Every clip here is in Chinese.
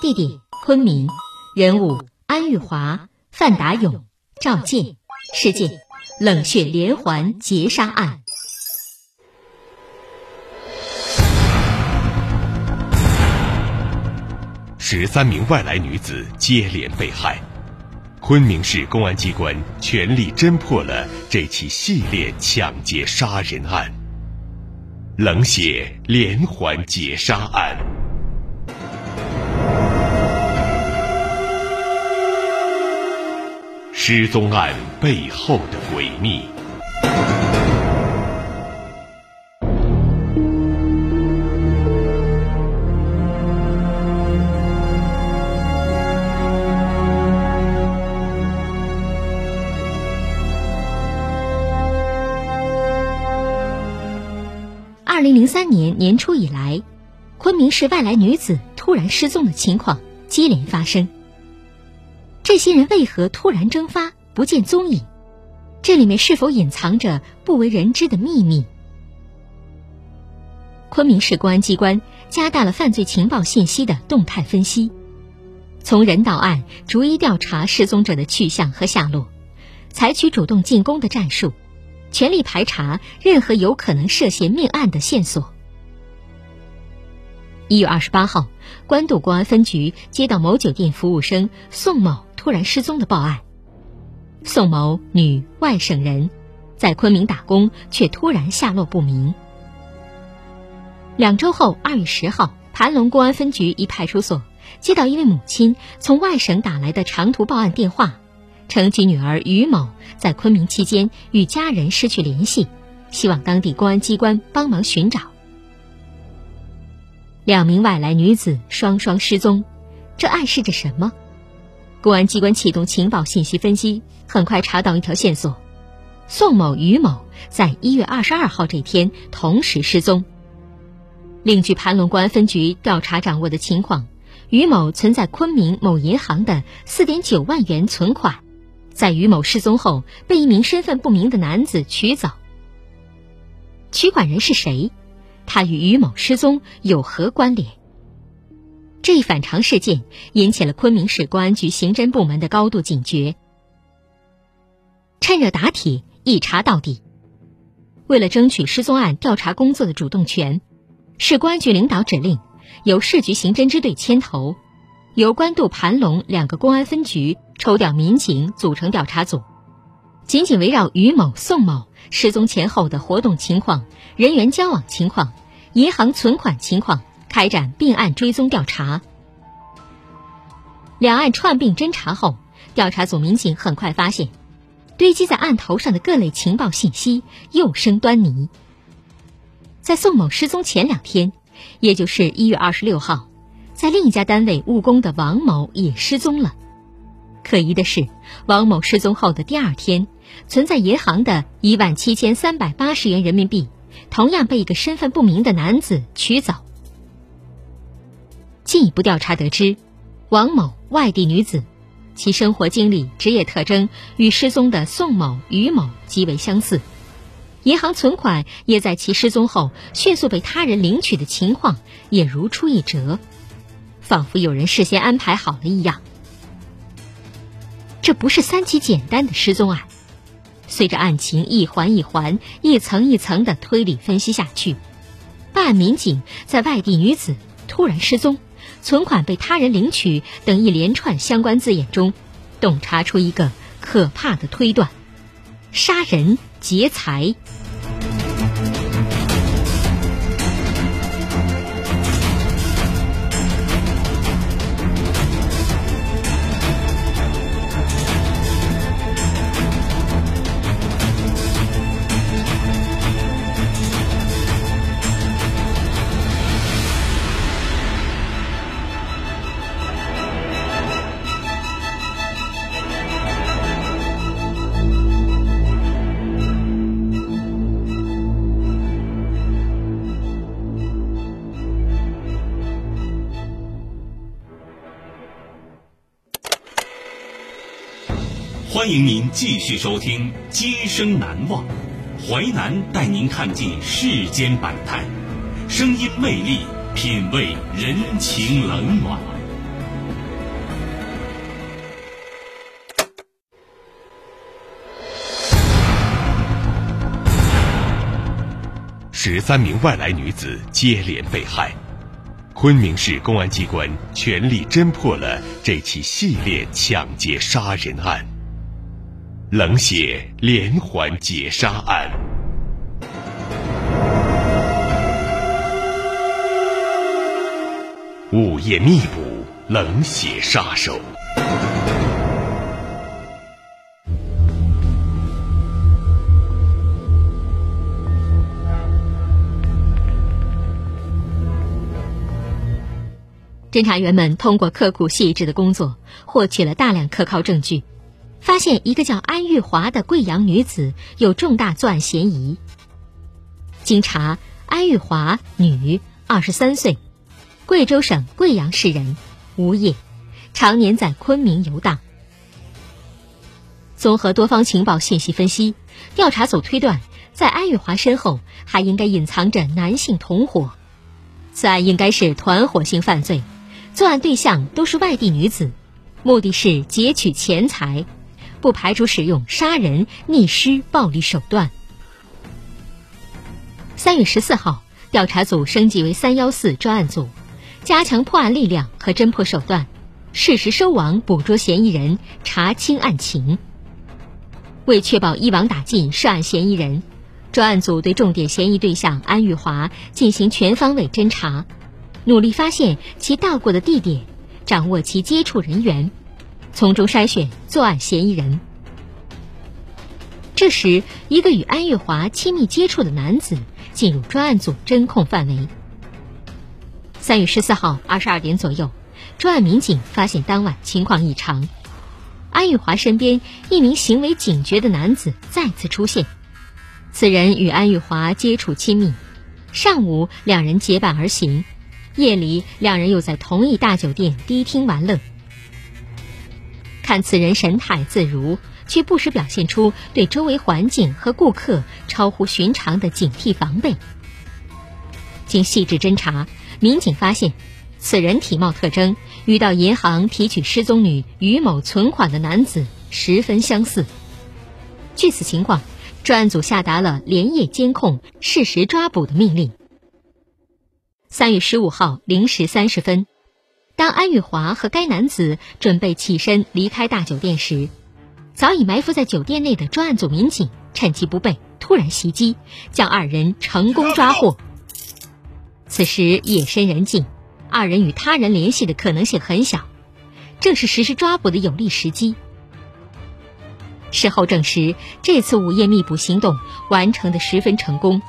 地点昆明，人物安玉华、范达勇、赵健。事件：冷血连环劫杀案。十三名外来女子接连被害，昆明市公安机关全力侦破了这起系列抢劫杀人案——冷血连环劫杀案。失踪案背后的诡秘。二零零三年年初以来，昆明市外来女子突然失踪的情况接连发生。这些人为何突然蒸发不见踪影？这里面是否隐藏着不为人知的秘密？昆明市公安机关加大了犯罪情报信息的动态分析，从人到案逐一调查失踪者的去向和下落，采取主动进攻的战术，全力排查任何有可能涉嫌命案的线索。一月二十八号，官渡公安分局接到某酒店服务生宋某。突然失踪的报案，宋某，女，外省人，在昆明打工，却突然下落不明。两周后，二月十号，盘龙公安分局一派出所接到一位母亲从外省打来的长途报案电话，称其女儿于某在昆明期间与家人失去联系，希望当地公安机关帮忙寻找。两名外来女子双双失踪，这暗示着什么？公安机关启动情报信息分析，很快查到一条线索：宋某、于某在一月二十二号这天同时失踪。另据盘龙公安分局调查掌握的情况，于某存在昆明某银行的四点九万元存款，在于某失踪后被一名身份不明的男子取走。取款人是谁？他与于某失踪有何关联？这一反常事件引起了昆明市公安局刑侦部门的高度警觉。趁热打铁，一查到底。为了争取失踪案调查工作的主动权，市公安局领导指令，由市局刑侦支队牵头，由官渡、盘龙两个公安分局抽调民警组成调查组，紧紧围绕于某、宋某失踪前后的活动情况、人员交往情况、银行存款情况。开展并案追踪调查，两案串并侦查后，调查组民警很快发现，堆积在案头上的各类情报信息又生端倪。在宋某失踪前两天，也就是一月二十六号，在另一家单位务工的王某也失踪了。可疑的是，王某失踪后的第二天，存在银行的一万七千三百八十元人民币，同样被一个身份不明的男子取走。进一步调查得知，王某外地女子，其生活经历、职业特征与失踪的宋某、于某极为相似，银行存款也在其失踪后迅速被他人领取的情况也如出一辙，仿佛有人事先安排好了一样。这不是三起简单的失踪案，随着案情一环一环、一层一层的推理分析下去，办案民警在外地女子突然失踪。存款被他人领取等一连串相关字眼中，洞察出一个可怕的推断：杀人劫财。欢迎您继续收听《今生难忘》，淮南带您看尽世间百态，声音魅力，品味人情冷暖。十三名外来女子接连被害，昆明市公安机关全力侦破了这起系列抢劫杀人案。冷血连环劫杀案，午夜密捕冷血杀手。侦查员们通过刻苦细致的工作，获取了大量可靠证据。发现一个叫安玉华的贵阳女子有重大作案嫌疑。经查，安玉华，女，二十三岁，贵州省贵阳市人，无业，常年在昆明游荡。综合多方情报信息分析，调查组推断，在安玉华身后还应该隐藏着男性同伙，此案应该是团伙性犯罪，作案对象都是外地女子，目的是劫取钱财。不排除使用杀人、溺尸暴力手段。三月十四号，调查组升级为三幺四专案组，加强破案力量和侦破手段，适时收网捕捉嫌疑人，查清案情。为确保一网打尽涉案嫌疑人，专案组对重点嫌疑对象安玉华进行全方位侦查，努力发现其到过的地点，掌握其接触人员。从中筛选作案嫌疑人。这时，一个与安玉华亲密接触的男子进入专案组侦控范围。三月十四号二十二点左右，专案民警发现当晚情况异常，安玉华身边一名行为警觉的男子再次出现。此人与安玉华接触亲密，上午两人结伴而行，夜里两人又在同一大酒店低厅玩乐。看此人神态自如，却不时表现出对周围环境和顾客超乎寻常的警惕防备。经细致侦查，民警发现，此人体貌特征与到银行提取失踪女于某存款的男子十分相似。据此情况，专案组下达了连夜监控、适时抓捕的命令。三月十五号零时三十分。当安玉华和该男子准备起身离开大酒店时，早已埋伏在酒店内的专案组民警趁其不备，突然袭击，将二人成功抓获。此时夜深人静，二人与他人联系的可能性很小，正是实施抓捕的有利时机。事后证实，这次午夜密捕行动完成的十分成功，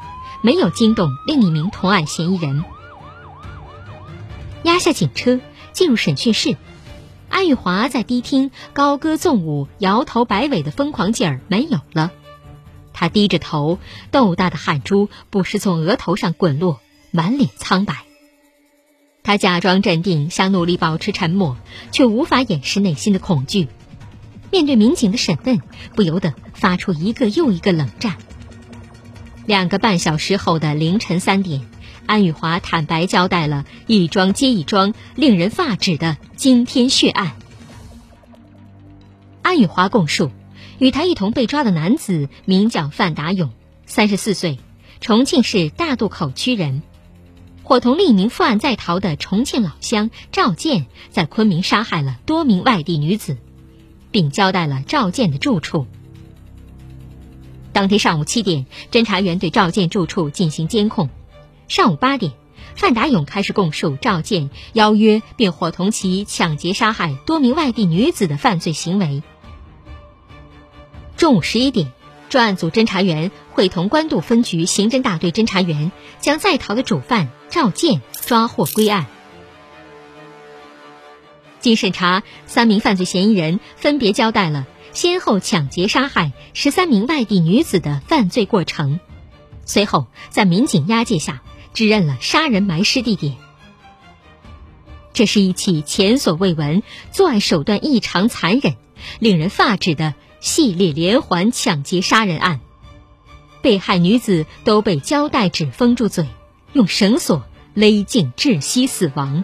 没有惊动另一名同案嫌疑人。压下警车。进入审讯室，安玉华在低厅高歌纵舞、摇头摆尾的疯狂劲儿没有了，他低着头，豆大的汗珠不时从额头上滚落，满脸苍白。他假装镇定，想努力保持沉默，却无法掩饰内心的恐惧。面对民警的审问，不由得发出一个又一个冷战。两个半小时后的凌晨三点。安玉华坦白交代了一桩接一桩令人发指的惊天血案。安玉华供述，与他一同被抓的男子名叫范达勇，三十四岁，重庆市大渡口区人。伙同另一名负案在逃的重庆老乡赵建，在昆明杀害了多名外地女子，并交代了赵建的住处。当天上午七点，侦查员对赵建住处进行监控。上午八点，范达勇开始供述赵建邀约并伙同其抢劫杀害多名外地女子的犯罪行为。中午十一点。专案组侦查员会同官渡分局刑侦大队侦查员，将在逃的主犯赵建抓获归案。经审查，三名犯罪嫌疑人分别交代了先后抢劫杀害十三名外地女子的犯罪过程，随后在民警押解下，指认了杀人埋尸地点。这是一起前所未闻、作案手段异常残忍、令人发指的。系列连环抢劫杀人案，被害女子都被胶带纸封住嘴，用绳索勒颈窒息死亡。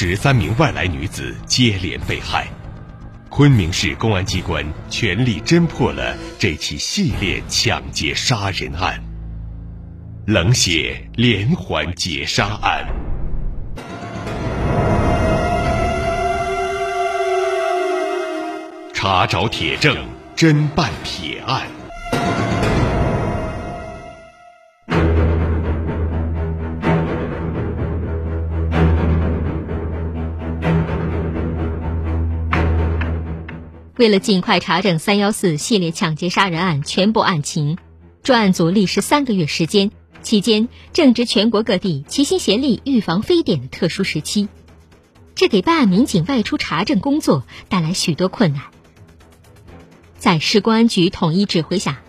十三名外来女子接连被害，昆明市公安机关全力侦破了这起系列抢劫杀人案，冷血连环劫杀案，查找铁证，侦办铁案。为了尽快查证“三幺四”系列抢劫杀人案全部案情，专案组历时三个月时间，期间正值全国各地齐心协力预防非典的特殊时期，这给办案民警外出查证工作带来许多困难。在市公安局统一指挥下，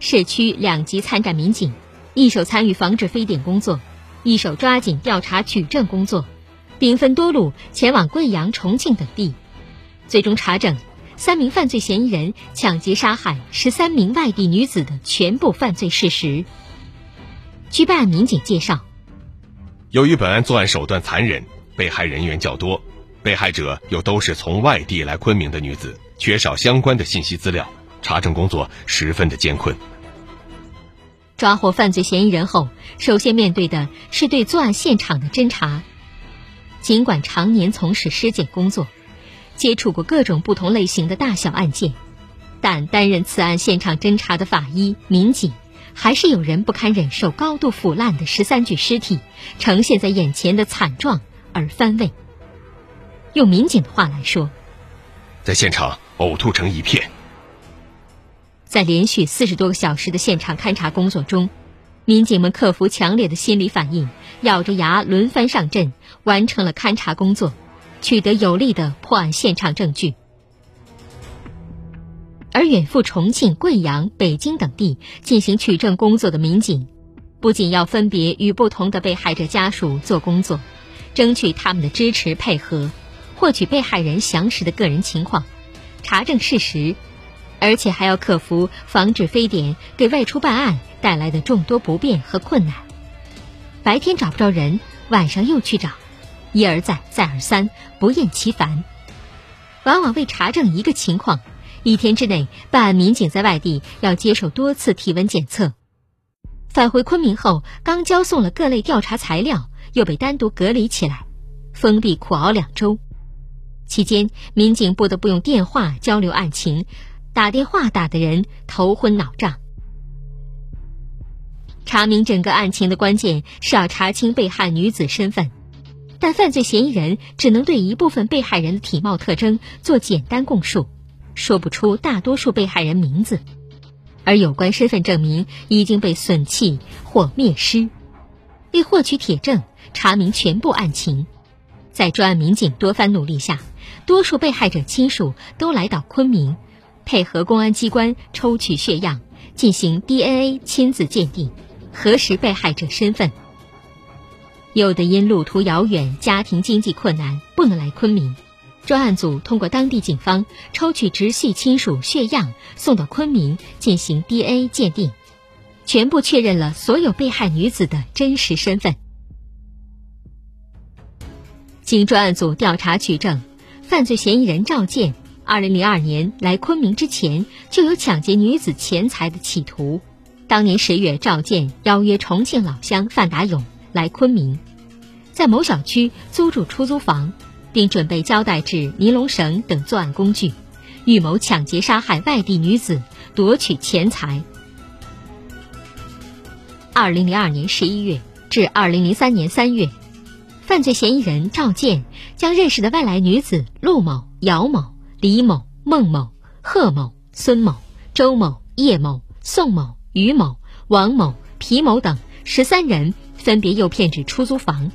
市区两级参战民警一手参与防治非典工作，一手抓紧调查取证工作，兵分多路前往贵阳、重庆等地，最终查证。三名犯罪嫌疑人抢劫杀害十三名外地女子的全部犯罪事实。据办案民警介绍，由于本案作案手段残忍，被害人员较多，被害者又都是从外地来昆明的女子，缺少相关的信息资料，查证工作十分的艰困。抓获犯罪嫌疑人后，首先面对的是对作案现场的侦查。尽管常年从事尸检工作。接触过各种不同类型的大小案件，但担任此案现场侦查的法医、民警，还是有人不堪忍受高度腐烂的十三具尸体呈现在眼前的惨状而翻胃。用民警的话来说，在现场呕吐成一片。在连续四十多个小时的现场勘查工作中，民警们克服强烈的心理反应，咬着牙轮番上阵，完成了勘查工作。取得有力的破案现场证据，而远赴重庆、贵阳、北京等地进行取证工作的民警，不仅要分别与不同的被害者家属做工作，争取他们的支持配合，获取被害人详实的个人情况，查证事实，而且还要克服防止非典给外出办案带来的众多不便和困难。白天找不着人，晚上又去找。一而再，再而三，不厌其烦。往往为查证一个情况，一天之内，办案民警在外地要接受多次体温检测。返回昆明后，刚交送了各类调查材料，又被单独隔离起来，封闭苦熬两周。期间，民警不得不用电话交流案情，打电话打的人头昏脑胀。查明整个案情的关键是要查清被害女子身份，但犯罪嫌疑人只能对一部分被害人的体貌特征做简单供述，说不出大多数被害人名字，而有关身份证明已经被损弃或灭失。为获取铁证，查明全部案情，在专案民警多番努力下，多数被害者亲属都来到昆明，配合公安机关抽取血样，进行 DNA 亲子鉴定。核实被害者身份。有的因路途遥远、家庭经济困难不能来昆明，专案组通过当地警方抽取直系亲属血样，送到昆明进行 DNA 鉴定，全部确认了所有被害女子的真实身份。经专案组调查取证，犯罪嫌疑人赵建，二零零二年来昆明之前就有抢劫女子钱财的企图。当年十月，赵建邀约重庆老乡范达勇来昆明，在某小区租住出租房，并准备胶带纸、尼龙绳等作案工具，预谋抢劫杀害外地女子，夺取钱财。二零零二年十一月至二零零三年三月，犯罪嫌疑人赵建将认识的外来女子陆某、姚某、李某、孟某、贺某、孙某、周某、叶某、宋某。于某、王某、皮某等十三人分别诱骗至出租房，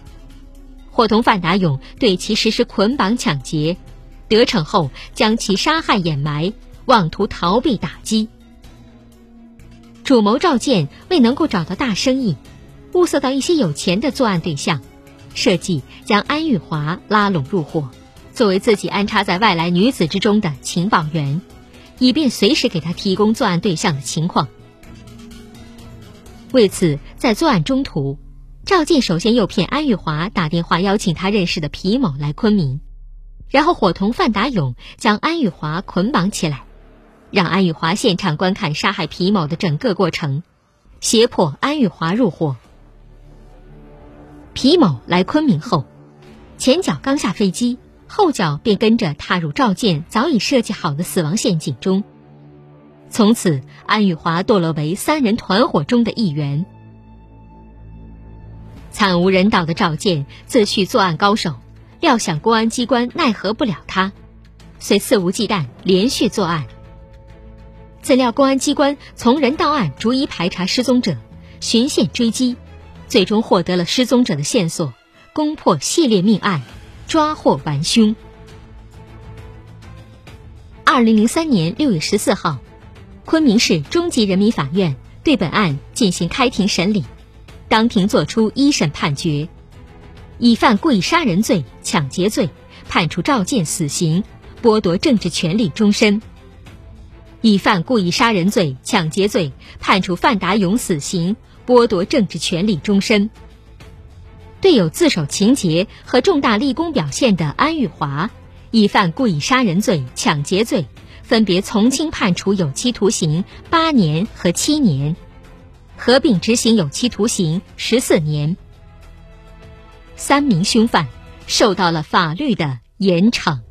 伙同范达勇对其实施捆绑抢劫，得逞后将其杀害掩埋，妄图逃避打击。主谋赵建为能够找到大生意，物色到一些有钱的作案对象，设计将安玉华拉拢入伙，作为自己安插在外来女子之中的情报员，以便随时给他提供作案对象的情况。为此，在作案中途，赵建首先诱骗安玉华打电话邀请他认识的皮某来昆明，然后伙同范达勇将安玉华捆绑起来，让安玉华现场观看杀害皮某的整个过程，胁迫安玉华入伙。皮某来昆明后，前脚刚下飞机，后脚便跟着踏入赵建早已设计好的死亡陷阱中。从此，安玉华堕落为三人团伙中的一员。惨无人道的赵建自诩作案高手，料想公安机关奈何不了他，遂肆无忌惮连续作案。怎料公安机关从人到案逐一排查失踪者，循线追击，最终获得了失踪者的线索，攻破系列命案，抓获完凶。二零零三年六月十四号。昆明市中级人民法院对本案进行开庭审理，当庭作出一审判决，以犯故意杀人罪、抢劫罪，判处赵建死刑，剥夺政治权利终身；以犯故意杀人罪、抢劫罪，判处范达勇死刑，剥夺政治权利终身。对有自首情节和重大立功表现的安玉华，以犯故意杀人罪、抢劫罪。分别从轻判处有期徒刑八年和七年，合并执行有期徒刑十四年。三名凶犯受到了法律的严惩。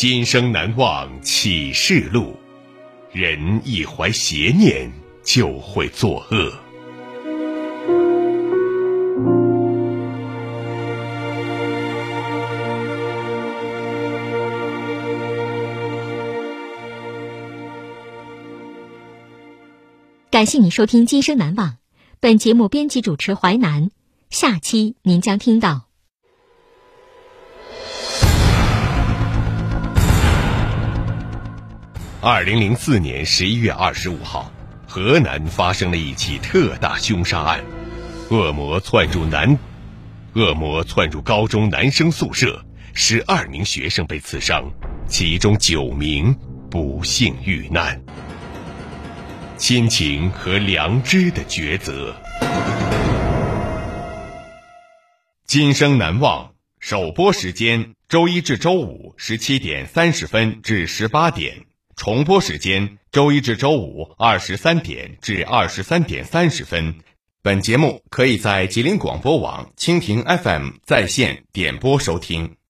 今生难忘启示录，人一怀邪念就会作恶。感谢你收听《今生难忘》，本节目编辑主持淮南，下期您将听到。二零零四年十一月二十五号，河南发生了一起特大凶杀案，恶魔窜入男，恶魔窜入高中男生宿舍，十二名学生被刺伤，其中九名不幸遇难。亲情和良知的抉择。今生难忘首播时间：周一至周五十七点三十分至十八点。重播时间：周一至周五二十三点至二十三点三十分。本节目可以在吉林广播网、蜻蜓 FM 在线点播收听。